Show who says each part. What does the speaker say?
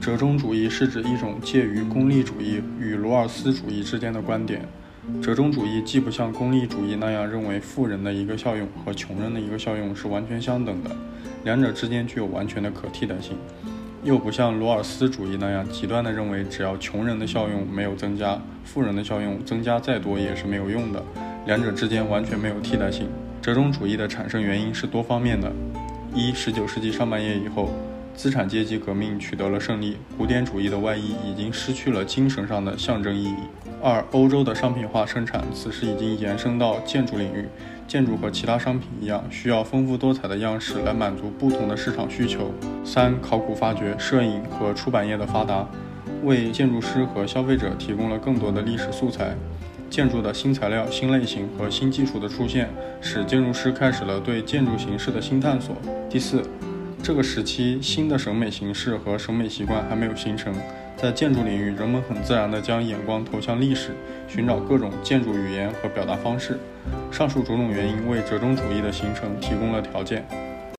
Speaker 1: 折中主义是指一种介于功利主义与罗尔斯主义之间的观点。折中主义既不像功利主义那样认为富人的一个效用和穷人的一个效用是完全相等的，两者之间具有完全的可替代性，又不像罗尔斯主义那样极端地认为只要穷人的效用没有增加，富人的效用增加再多也是没有用的，两者之间完全没有替代性。折中主义的产生原因是多方面的：一、十九世纪上半叶以后。资产阶级革命取得了胜利，古典主义的外衣已经失去了精神上的象征意义。二、欧洲的商品化生产此时已经延伸到建筑领域，建筑和其他商品一样，需要丰富多彩的样式来满足不同的市场需求。三、考古发掘、摄影和出版业的发达，为建筑师和消费者提供了更多的历史素材。建筑的新材料、新类型和新技术的出现，使建筑师开始了对建筑形式的新探索。第四。这个时期，新的审美形式和审美习惯还没有形成。在建筑领域，人们很自然地将眼光投向历史，寻找各种建筑语言和表达方式。上述种种原因为折中主义的形成提供了条件。